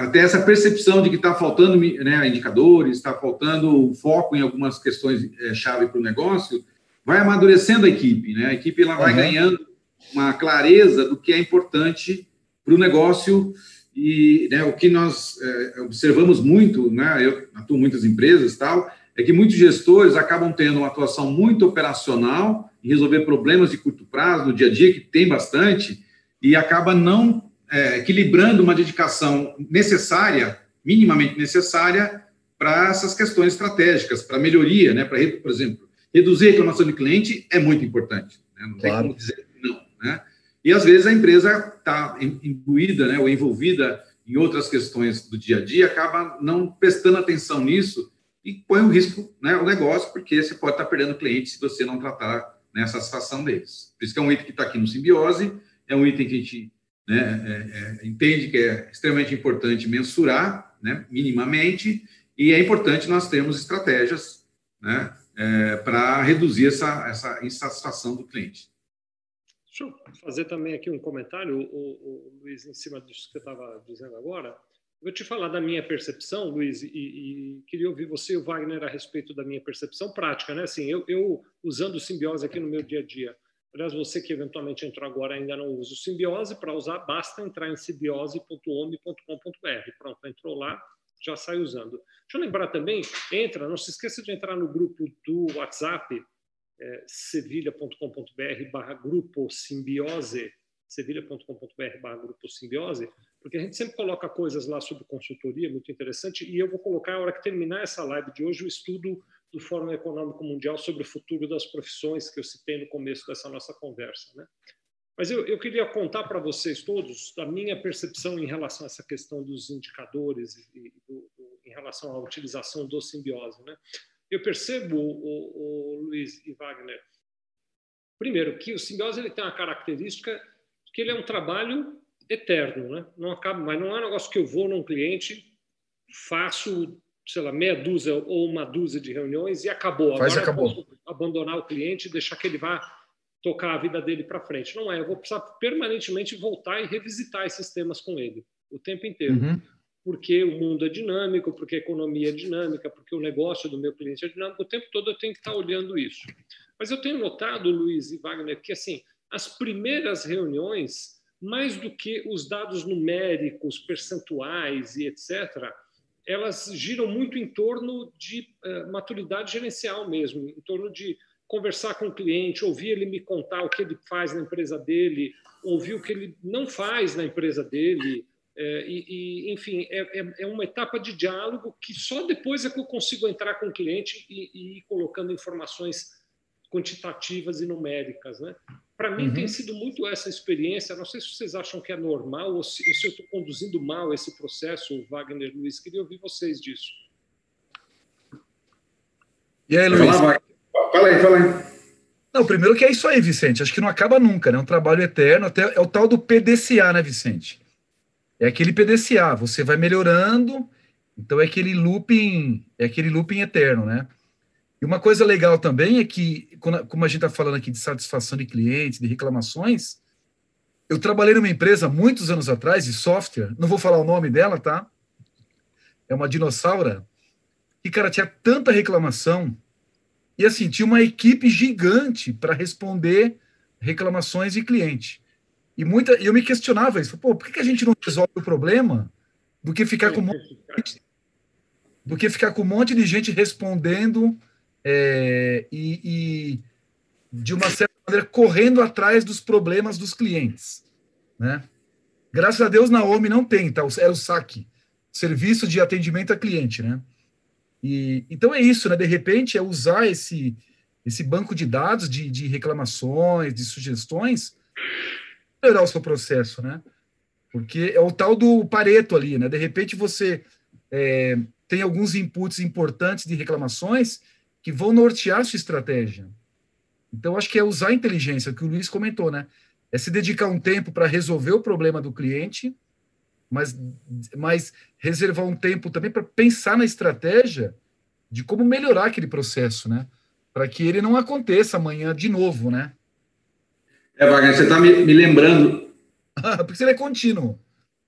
até essa percepção de que está faltando né, indicadores, está faltando foco em algumas questões chave para o negócio, vai amadurecendo a equipe, né? A equipe ela vai uhum. ganhando uma clareza do que é importante para o negócio e né, o que nós é, observamos muito, né, eu atuo em muitas empresas tal, é que muitos gestores acabam tendo uma atuação muito operacional em resolver problemas de curto prazo, no dia a dia, que tem bastante, e acaba não é, equilibrando uma dedicação necessária, minimamente necessária, para essas questões estratégicas, para melhoria, né, para, por exemplo, reduzir a reclamação de cliente é muito importante. Né, não claro. tem como dizer não. Né? E às vezes a empresa está imbuída né, ou envolvida em outras questões do dia a dia, acaba não prestando atenção nisso e põe o risco né, o negócio, porque você pode estar tá perdendo clientes se você não tratar nessa situação deles. Por isso que é um item que está aqui no simbiose, é um item que a gente né, é, é, entende que é extremamente importante mensurar, né, minimamente, e é importante nós termos estratégias né, é, para reduzir essa, essa insatisfação do cliente. Deixa eu fazer também aqui um comentário, o, o, Luiz, em cima disso que você estava dizendo agora. Vou te falar da minha percepção, Luiz, e, e, queria ouvir você e o Wagner a respeito da minha percepção prática, né? Assim, eu, eu usando o simbiose aqui no meu dia a dia. Aliás, você que eventualmente entrou agora ainda não usa o simbiose, para usar basta entrar em simbiose.ome.com.br. Pronto, entrou lá, já sai usando. Deixa eu lembrar também, entra, não se esqueça de entrar no grupo do WhatsApp é, sevilha.com.br barra grupo simbiose, sevilha.com.br barra grupo simbiose, porque a gente sempre coloca coisas lá sobre consultoria, muito interessante, e eu vou colocar, a hora que terminar essa live de hoje, o estudo do Fórum Econômico Mundial sobre o futuro das profissões, que eu citei no começo dessa nossa conversa. Né? Mas eu, eu queria contar para vocês todos da minha percepção em relação a essa questão dos indicadores e, e do, do, em relação à utilização do simbiose. Né? eu percebo, o, o, Luiz e Wagner, primeiro, que o simbiose ele tem uma característica que ele é um trabalho eterno, né? Não acaba, mas não é um negócio que eu vou num cliente, faço, sei lá, meia dúzia ou uma dúzia de reuniões e acabou. Faz, Agora acabou. abandonar o cliente e deixar que ele vá tocar a vida dele para frente. Não é, eu vou precisar permanentemente voltar e revisitar esses temas com ele o tempo inteiro. Uhum porque o mundo é dinâmico, porque a economia é dinâmica, porque o negócio do meu cliente é dinâmico, o tempo todo eu tenho que estar olhando isso. Mas eu tenho notado, Luiz e Wagner, que assim, as primeiras reuniões, mais do que os dados numéricos, percentuais e etc., elas giram muito em torno de uh, maturidade gerencial mesmo, em torno de conversar com o cliente, ouvir ele me contar o que ele faz na empresa dele, ouvir o que ele não faz na empresa dele, é, e, e, enfim, é, é, é, uma etapa de diálogo que só depois é que eu consigo entrar com o cliente e, e ir colocando informações quantitativas e numéricas. Né? Para mim, uhum. tem sido muito essa experiência. Não sei se vocês acham que é normal ou se, ou se eu estou conduzindo mal esse processo, Wagner Luiz. Queria ouvir vocês disso. E aí, Luiz? Fala, fala aí, fala aí. Não, primeiro que é isso aí, Vicente. Acho que não acaba nunca, né? É um trabalho eterno. Até é o tal do PDCA, né, Vicente? É aquele PDCA, você vai melhorando Então é aquele looping, é aquele looping eterno, né? E uma coisa legal também é que, como a gente está falando aqui de satisfação de clientes, de reclamações, eu trabalhei numa empresa muitos anos atrás de software, não vou falar o nome dela, tá? É uma dinossauro, que, cara, tinha tanta reclamação, e assim, tinha uma equipe gigante para responder reclamações de cliente. E muita, eu me questionava isso, pô, por que a gente não resolve o problema do que ficar com um monte, do que ficar com um monte de gente respondendo é, e, e, de uma certa maneira correndo atrás dos problemas dos clientes, né? Graças a Deus na OMI não tem, tá? É o SAC, Serviço de Atendimento a Cliente, né? E, então é isso, né? De repente é usar esse, esse banco de dados de, de reclamações, de sugestões, melhorar o seu processo, né? Porque é o tal do Pareto ali, né? De repente você é, tem alguns inputs importantes de reclamações que vão nortear a sua estratégia. Então, acho que é usar a inteligência, que o Luiz comentou, né? É se dedicar um tempo para resolver o problema do cliente, mas, mas reservar um tempo também para pensar na estratégia de como melhorar aquele processo, né? Para que ele não aconteça amanhã de novo, né? É, Wagner, você está me, me, lembrando. Porque ele é contínuo.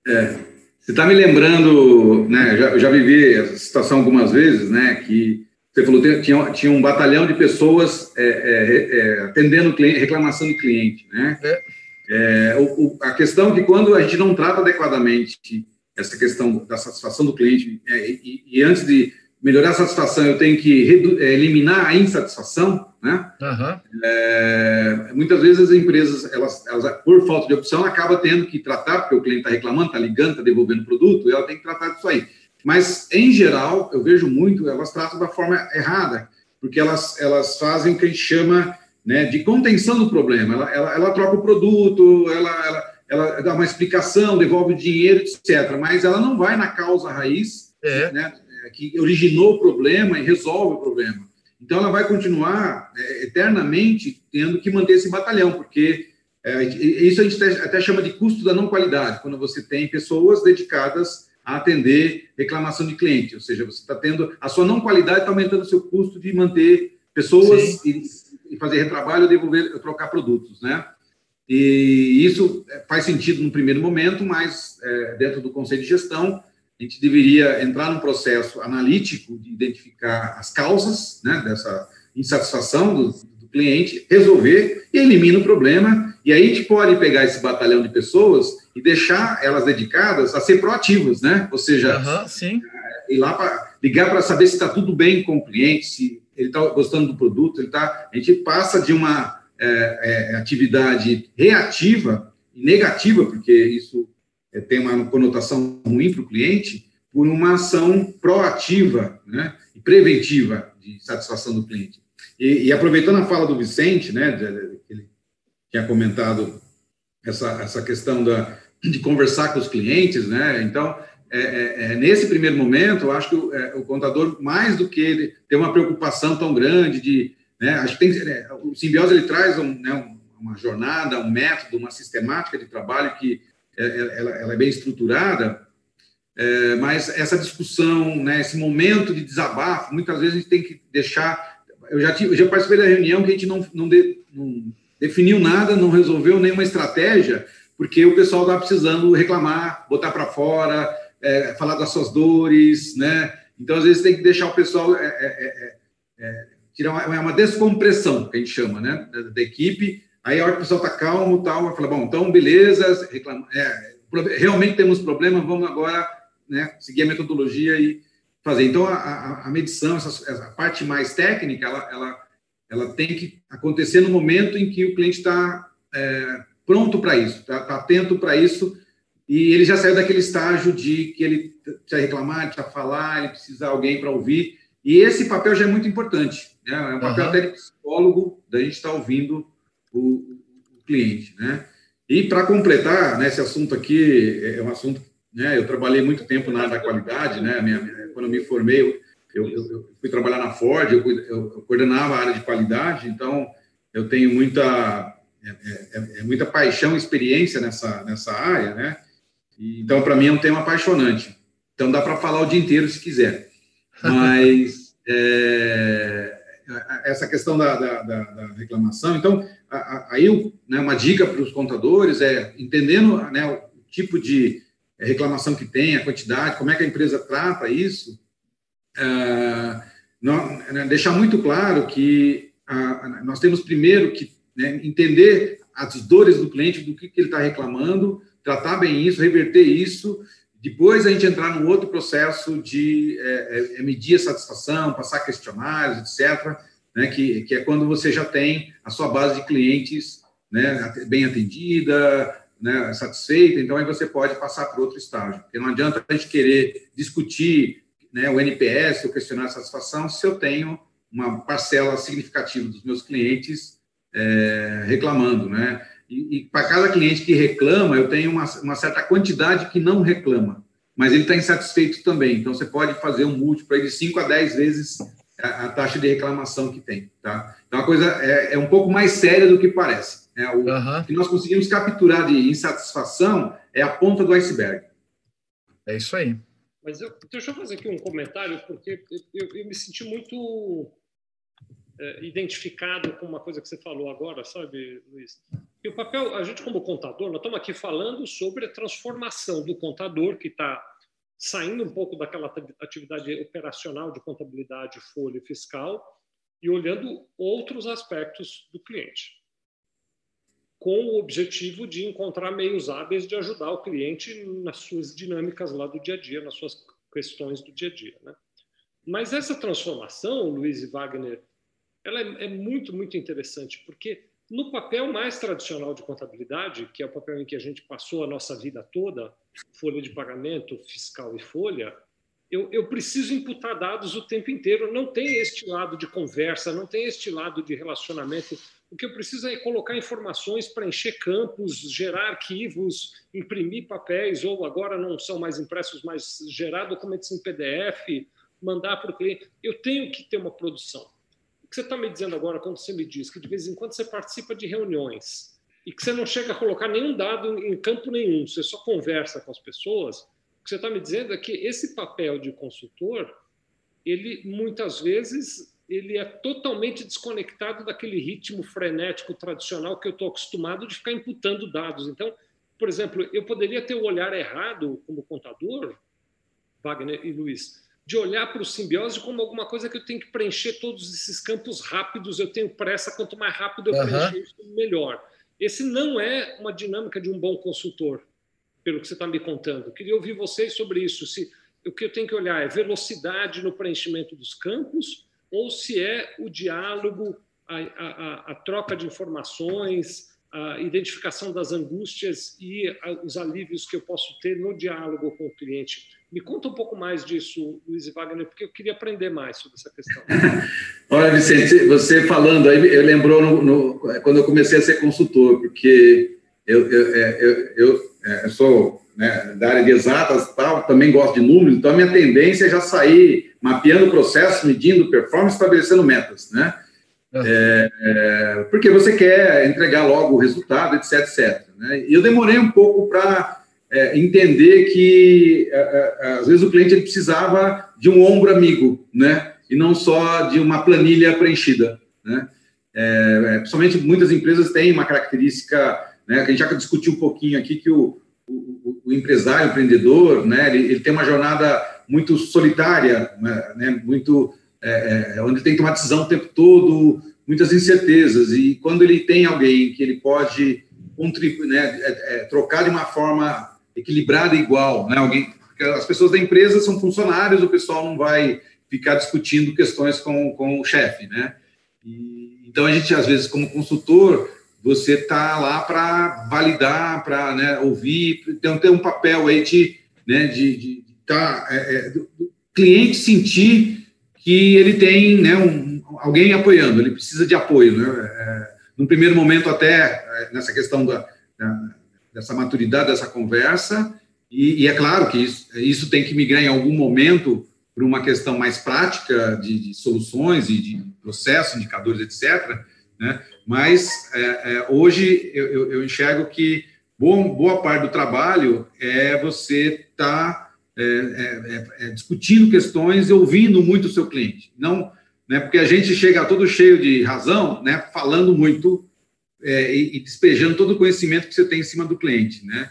É, você está me lembrando, né? Eu já, já vivi essa situação algumas vezes, né? Que você falou tinha, tinha um batalhão de pessoas é, é, é, atendendo cliente, reclamação de cliente, né? É. É, o, o, a questão é que quando a gente não trata adequadamente essa questão da satisfação do cliente, é, e, e, antes de melhorar a satisfação, eu tenho que é, eliminar a insatisfação, né? Uhum. É, muitas vezes as empresas, elas, elas, por falta de opção, acabam tendo que tratar, porque o cliente está reclamando, está ligando, está devolvendo o produto, e ela tem que tratar disso aí. Mas, em geral, eu vejo muito, elas tratam da forma errada, porque elas, elas fazem o que a gente chama né, de contenção do problema. Ela, ela, ela troca o produto, ela, ela, ela, dá uma explicação, devolve o dinheiro, etc. Mas ela não vai na causa raiz é. né, que originou o problema e resolve o problema. Então, ela vai continuar é, eternamente tendo que manter esse batalhão, porque é, isso a gente até chama de custo da não qualidade, quando você tem pessoas dedicadas a atender reclamação de cliente, ou seja, você está tendo a sua não qualidade está aumentando o seu custo de manter pessoas e, e, fazer retrabalho, devolver, trocar produtos, né? E isso faz sentido no primeiro momento, mas é, dentro do conceito de gestão a gente deveria entrar num processo analítico de identificar as causas né, dessa insatisfação do, do cliente, resolver e elimina o problema. E aí a gente pode pegar esse batalhão de pessoas e deixar elas dedicadas a ser proativas, né? Ou seja, uhum, sim. ir lá para ligar para saber se está tudo bem com o cliente, se ele está gostando do produto, ele tá. A gente passa de uma é, é, atividade reativa e negativa, porque isso é, tem uma conotação ruim para o cliente, por uma ação proativa, né? E preventiva de satisfação do cliente. E, e aproveitando a fala do Vicente, né? De, de, ele tinha comentado essa, essa questão da, de conversar com os clientes, né? Então, é, é, é, nesse primeiro momento, eu acho que o, é, o, contador, mais do que ele ter uma preocupação tão grande de, né? Acho que tem, né, o simbiose ele traz um, né, uma jornada, um método, uma sistemática de trabalho que é, é, ela, ela é bem estruturada, mas essa discussão, né, esse momento de desabafo, muitas vezes a gente tem que deixar. Eu já tive, já participei da reunião que a gente não, não, de, não definiu nada, não resolveu nenhuma estratégia porque o pessoal está precisando reclamar, botar para fora, é, falar das suas dores, né? Então, às vezes, tem que deixar o pessoal é, é, é, é tirar uma, uma, descompressão, que a gente chama, né? Da, da equipe. Aí, a hora que o pessoal está calmo tal, vai falar, bom, então, beleza, reclama, realmente temos problema, vamos agora né, seguir a metodologia e fazer. Então, a, a, a medição, essa, essa, parte mais técnica, ela, ela, ela tem que acontecer no momento em que o cliente está pronto para isso, está tá atento para isso, e ele já saiu daquele estágio de que ele precisa reclamar, ele precisa falar, ele precisa de alguém para ouvir, e esse papel já é muito importante, né? é um papel uhum. até de psicólogo, da gente estar tá ouvindo o, o, cliente. Né? E para completar, né, esse assunto aqui é um assunto, né, eu trabalhei muito tempo na área da qualidade, né, minha, quando eu me formei, eu, eu, eu, fui trabalhar na Ford, eu, eu coordenava a área de qualidade, então eu tenho muita é, é, é, é, muita paixão e experiência nessa, nessa área, né? Então, para mim, é um tema apaixonante. Então dá para falar o dia inteiro se quiser. Mas é, essa questão da, da, da, da reclamação, então aí né, uma dica para os contadores é entendendo né, o tipo de reclamação que tem, a quantidade, como é que a empresa trata isso, é, não, né, deixar muito claro que nós temos primeiro que né, entender as dores do cliente, do que, que ele está reclamando, tratar bem isso, reverter isso, depois a gente entrar num outro processo de é, é, é, medir a satisfação, passar questionários, etc., né, que, que é quando você já tem a sua base de clientes né, bem atendida, né, satisfeita, então aí você pode passar para outro estágio. Porque não adianta a gente querer discutir né, o NPS, o questionário de satisfação, se eu tenho uma parcela significativa dos meus clientes é, reclamando, né? E, e para cada cliente que reclama, eu tenho uma, uma certa quantidade que não reclama, mas ele está insatisfeito também. Então, você pode fazer um múltiplo de 5 a 10 vezes a, a, taxa de reclamação que tem, tá? Então, a coisa é, é um pouco mais séria do que parece. Né? O uhum. que nós conseguimos capturar de insatisfação é a ponta do iceberg. É isso aí. Mas eu, deixa eu fazer aqui um comentário, porque eu, eu me senti muito é, identificado com uma coisa que você falou agora, sabe, Luiz? E o papel, a gente como contador, nós estamos aqui falando sobre a transformação do contador que está saindo um pouco daquela atividade operacional de contabilidade, folha fiscal e olhando outros aspectos do cliente, com o objetivo de encontrar meios hábeis de ajudar o cliente nas suas dinâmicas lá do dia a dia, nas suas questões do dia a dia. Né? Mas essa transformação, Luiz e Wagner, ela é, é muito, muito interessante, porque no papel mais tradicional de contabilidade, que é o papel em que a gente passou a nossa vida toda, folha de pagamento, fiscal e folha, eu, eu, preciso imputar dados o tempo inteiro. Não tem este lado de conversa, não tem este lado de relacionamento. O que eu preciso é colocar informações, preencher campos, gerar arquivos, imprimir papéis, ou agora não são mais impressos, mas gerar documentos em PDF, mandar para o cliente. Eu tenho que ter uma produção que você está me dizendo agora, quando você me diz que de vez em quando você participa de reuniões e que você não chega a colocar nenhum dado em campo nenhum, você só conversa com as pessoas, o que você está me dizendo é que esse papel de consultor, ele muitas vezes ele é totalmente desconectado daquele ritmo frenético tradicional que eu estou acostumado de ficar imputando dados. Então, por exemplo, eu poderia ter o olhar errado como contador, Wagner e Luiz, de olhar para o simbiose como alguma coisa que eu tenho que preencher todos esses campos rápidos, eu tenho pressa, quanto mais rápido eu uhum. preencher isso, melhor. Esse não é uma dinâmica de um bom consultor, pelo que você está me contando. queria ouvir vocês sobre isso. Se o que eu tenho que olhar é velocidade no preenchimento dos campos ou se é o diálogo, a, a, a troca de informações, a identificação das angústias e os alívios que eu posso ter no diálogo com o cliente. Me conta um pouco mais disso, Luiz Wagner, porque eu queria aprender mais sobre essa questão. Olha, Vicente, você falando aí, eu lembrou no, no, quando eu comecei a ser consultor, porque eu, eu, é, eu, eu, é, eu sou né, da área de exatas, tal, também gosto de números, então a minha tendência é já sair mapeando o processo, medindo performance, estabelecendo metas, né? É, é, porque você quer entregar logo o resultado, etc, etc. Né? E eu demorei um pouco para é, entender que é, é, às vezes o cliente precisava de um ombro amigo, né? E não só de uma planilha preenchida, né? Principalmente muitas empresas têm uma característica, né? A gente já discutiu um pouquinho aqui que o, o, o empresário, o empreendedor, né? Ele, ele, tem uma jornada muito solitária, né? Muito é, onde tem que tomar decisão o tempo todo, muitas incertezas e quando ele tem alguém que ele pode contribuir, né? É, trocar de uma forma equilibrada igual, né? Alguém, as pessoas da empresa são funcionários, o pessoal não vai ficar discutindo questões com, com o chefe, né? E, então a gente às vezes como consultor você tá lá para validar, para né, ouvir, então ter um papel aí de, né, de, tá, é, é, cliente sentir que ele tem, né, um, alguém apoiando, ele precisa de apoio, né? É, no primeiro momento até é, nessa questão da, da dessa maturidade dessa conversa, e, e, é claro que isso, isso tem que migrar em algum momento para uma questão mais prática de, de, soluções e de processos, indicadores, etc. Né? Mas é, é, hoje eu, eu, enxergo que bom, boa parte do trabalho é você estar tá, é, é, é, discutindo questões e ouvindo muito o seu cliente. Não, né, porque a gente chega todo cheio de razão, né, falando muito é, e, e, despejando todo o conhecimento que você tem em cima do cliente, né?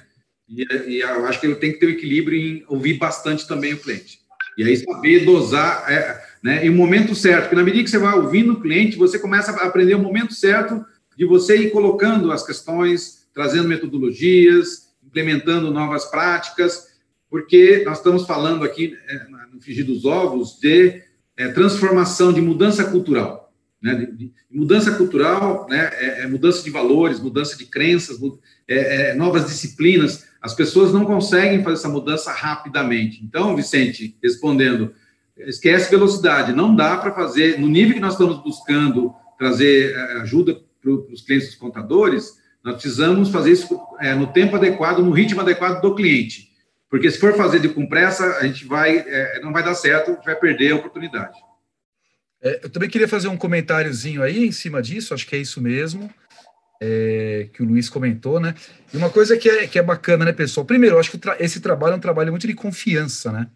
E, e eu acho que ele tem que ter o um equilíbrio em ouvir bastante também o cliente. E aí saber dosar, é, né, em um momento certo, porque na medida que você vai ouvindo o cliente, você começa a aprender o momento certo de você ir colocando as questões, trazendo metodologias, implementando novas práticas, porque nós estamos falando aqui, é, no Fingir dos Ovos, de é, transformação, de mudança cultural. Né? De, mudança cultural, né? É, é, mudança de valores, mudança de crenças, é, é, novas disciplinas. As pessoas não conseguem fazer essa mudança rapidamente. Então, Vicente, respondendo, esquece velocidade. Não dá para fazer, no nível que nós estamos buscando trazer ajuda para os clientes dos contadores, nós precisamos fazer isso é, no tempo adequado, no ritmo adequado do cliente. Porque se for fazer de com pressa, a gente vai, é, não vai dar certo, vai perder a oportunidade. É, eu também queria fazer um comentáriozinho aí em cima disso, acho que é isso mesmo. É, que o Luiz comentou, né? E uma coisa que é, que é bacana, né, pessoal? Primeiro, eu acho que tra esse trabalho é um trabalho muito de confiança, né?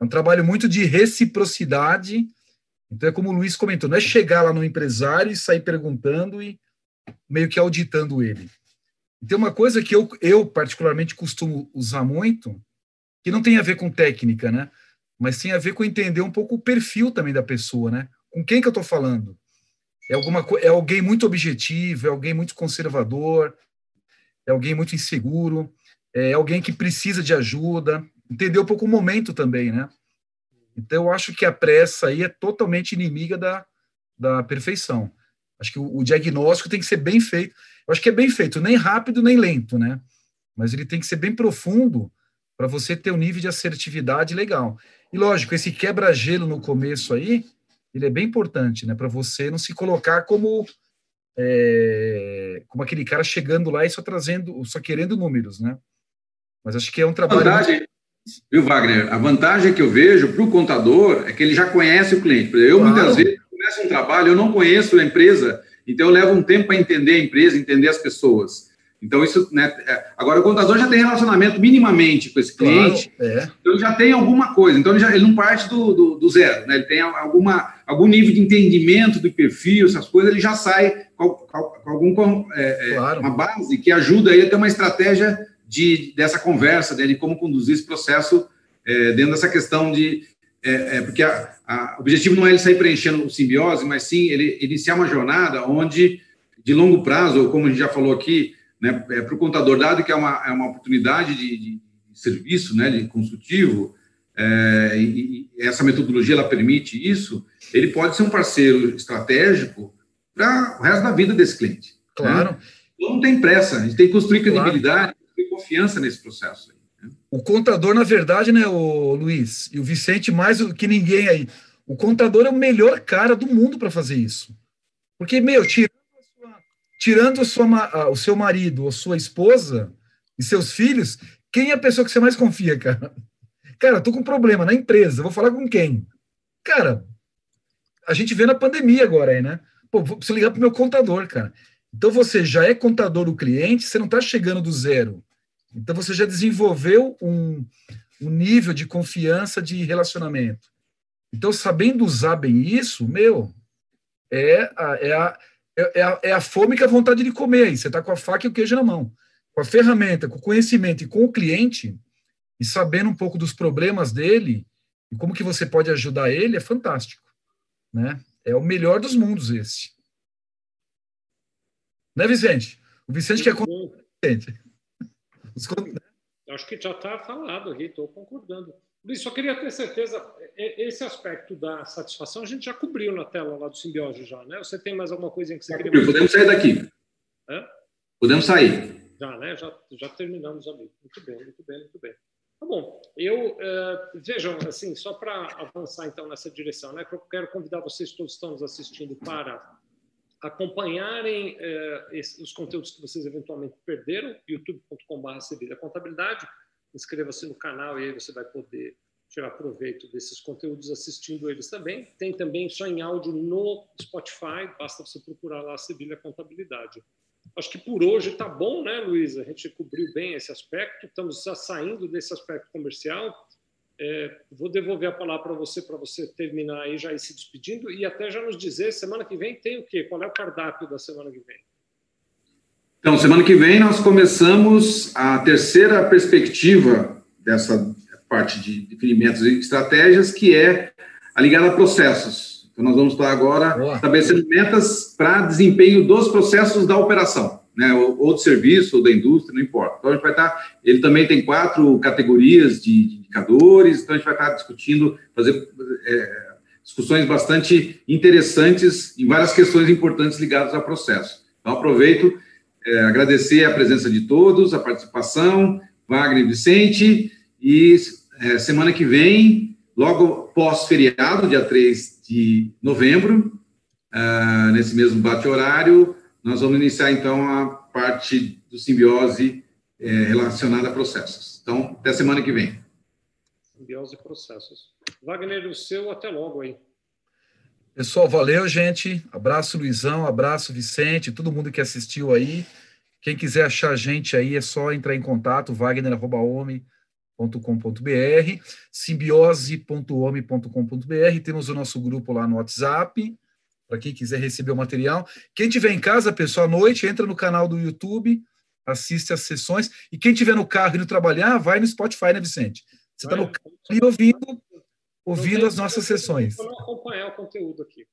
É um trabalho muito de reciprocidade. Então, é como o Luiz comentou, não é chegar lá no empresário e sair perguntando e meio que auditando ele. E tem uma coisa que eu, eu particularmente costumo usar muito, que não tem a ver com técnica, né? Mas tem a ver com entender um pouco o perfil também da pessoa, né? Com quem que eu estou falando? É alguma é alguém muito objetivo, é alguém muito conservador, é alguém muito inseguro, é alguém que precisa de ajuda, entender um pouco o momento também, né? Então eu acho que a pressa aí é totalmente inimiga da, da perfeição. Acho que o, o, diagnóstico tem que ser bem feito. Eu acho que é bem feito, nem rápido nem lento, né? Mas ele tem que ser bem profundo para você ter um nível de assertividade legal. E lógico, esse quebra-gelo no começo aí, ele é bem importante, né? Para você não se colocar como é, como aquele cara chegando lá e só trazendo, só querendo números, né? Mas acho que é um trabalho. A vantagem, muito... viu, Wagner? A vantagem que eu vejo para o contador é que ele já conhece o cliente. Eu claro. muitas vezes começo um trabalho, eu não conheço a empresa, então eu levo um tempo para entender a empresa, entender as pessoas. Então, isso, né? É, agora, o contador já tem relacionamento minimamente com esse cliente, claro, é. então ele já tem alguma coisa, então ele, já, ele não parte do, do, do, zero, né? Ele tem alguma, algum nível de entendimento do perfil, essas coisas, ele já sai com, com, algum, é, é, claro. uma base que ajuda ele a ter uma estratégia de, dessa conversa, de como conduzir esse processo é, dentro dessa questão de. É, porque a, a, o objetivo não é ele sair preenchendo o simbiose, mas sim ele iniciar uma jornada onde, de longo prazo, ou como a gente já falou aqui, né, é, para o contador, dado que é uma, é uma oportunidade de, de, serviço, né, de consultivo, é, e, e, essa metodologia ela permite isso, ele pode ser um parceiro estratégico para o resto da vida desse cliente. Né? Claro. Né? Então não tem pressa, a gente tem que construir credibilidade, claro. confiança nesse processo. Né? O contador, na verdade, né, o Luiz, e o Vicente, mais do que ninguém aí, o contador é o melhor cara do mundo para fazer isso. Porque, meu, tira tirando sua, o seu marido ou sua esposa e seus filhos, quem é a pessoa que você mais confia, cara? Cara, tô com um problema na empresa, vou falar com quem? Cara, a gente vê na pandemia agora aí, né? Pô, vou preciso ligar pro meu contador, cara. Então você já é contador do cliente, você não está chegando do zero. Então você já desenvolveu um, um nível de confiança de relacionamento. Então, sabendo usar bem isso, meu, é a, é a, é, é, a, é a fome que a vontade de comer. Aí você está com a faca e o queijo na mão. Com a ferramenta, com o conhecimento e com o cliente, e sabendo um pouco dos problemas dele e como que você pode ajudar ele, é fantástico. Né? É o melhor dos mundos esse. Né, Vicente? O Vicente quer... Vicente. Acho que já está falado aqui, estou concordando. Luiz, só queria ter certeza, esse aspecto da satisfação a gente já cobriu na tela lá do Simbiose já, né? Você tem mais alguma coisa que você queria... Podemos sair daqui. Hã? Podemos sair. Já, né? Já, já terminamos ali. Muito bem, muito bem, muito bem. Tá bom. Eu, uh, vejam, assim, só para avançar então nessa direção, né? Eu quero convidar vocês todos que estão nos assistindo para acompanharem uh, esse, os conteúdos que vocês eventualmente perderam, youtube.com.br Contabilidade, inscreva-se no canal e aí você vai poder tirar proveito desses conteúdos assistindo eles também. Tem também só em áudio no Spotify, basta você procurar lá Sevilha Contabilidade. Acho que por hoje está bom, né, Luísa? A gente cobriu bem esse aspecto, estamos já saindo desse aspecto comercial. É, vou devolver a palavra para você, para você terminar aí, já ir se despedindo e até já nos dizer, semana que vem tem o quê? Qual é o cardápio da semana que vem? Então, semana que vem nós começamos a terceira perspectiva dessa parte de definimentos e estratégias, que é a ligada a processos. Então, nós vamos estar agora Boa. estabelecendo metas para desempenho dos processos da operação né, ou, de serviço, ou da indústria, não importa. Então, a gente vai estar, ele também tem quatro categorias de, de indicadores, então a gente vai estar discutindo, fazer é, discussões bastante interessantes em várias questões importantes ligadas ao processo. Então, aproveito, é, agradecer a presença de todos, a participação, Wagner e Vicente, e é, semana que vem, logo pós-feriado, dia 3 de novembro, uh, nesse mesmo bate-horário, nós vamos iniciar, então, a parte do simbiose é, relacionada a processos. Então, até semana que vem. Simbiose e processos. Wagner, o seu, até logo aí. Pessoal, valeu, gente. Abraço, Luizão, abraço, Vicente, todo mundo que assistiu aí. Quem quiser achar a gente aí, é só entrar em contato, wagner.home.com.br, simbiose.home.com.br. Temos o nosso grupo lá no WhatsApp, para quem quiser receber o material. Quem tiver em casa, pessoal, à noite, entra no canal do YouTube, assiste as sessões. E quem tiver no carro indo trabalhar, vai no Spotify, né, Vicente? Você está no carro e ouvindo, ouvindo as nossas sessões. Acompanhar o conteúdo aqui.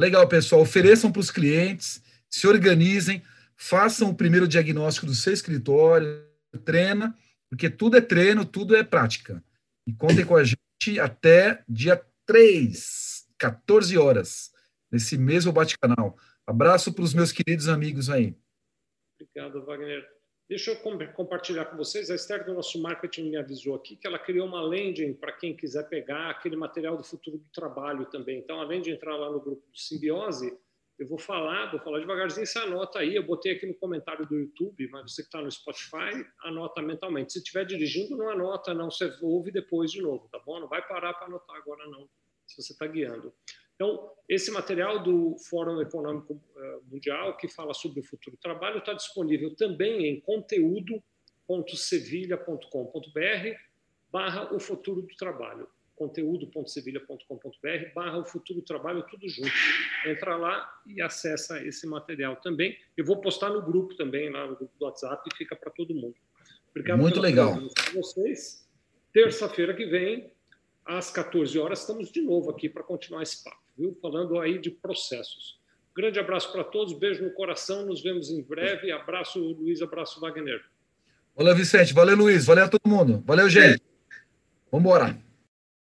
Legal, pessoal. Ofereçam para os clientes, se organizem, façam o primeiro diagnóstico do seu escritório, treina, porque tudo é treino, tudo é prática. E contem com a gente até dia 3, 14 horas nesse mesmo bate-canal. Abraço para os meus queridos amigos aí. Obrigado, Wagner. Deixa eu compartilhar com vocês. A Esther do nosso marketing me avisou aqui que ela criou uma landing para quem quiser pegar aquele material do futuro do trabalho também. Então, além de entrar lá no grupo do Simbiose, eu vou falar, vou falar devagarzinho, você anota aí. Eu botei aqui no comentário do YouTube, mas você que está no Spotify, anota mentalmente. Se estiver dirigindo, não anota, não. Você ouve depois de novo, tá bom? Não vai parar para anotar agora, não, se você está guiando. Então, esse material do Fórum Econômico eh, Mundial, que fala sobre o futuro do trabalho, está disponível também em conteúdo.sevilha.com.br barra o futuro do trabalho. conteúdo.sevilha.com.br barra o futuro do trabalho, tudo junto. Entra lá e acessa esse material também. Eu vou postar no grupo também, lá no grupo do WhatsApp, e fica para todo mundo. Obrigado Muito legal. vocês. Terça-feira que vem, às 14 horas, estamos de novo aqui para continuar esse papo viu? Falando aí de processos. Grande abraço para todos, beijo no coração, nos vemos em breve. Abraço, Luiz, abraço, Wagner. Valeu, Vicente, valeu, Luiz, valeu a todo mundo. Valeu, gente. Vamos embora.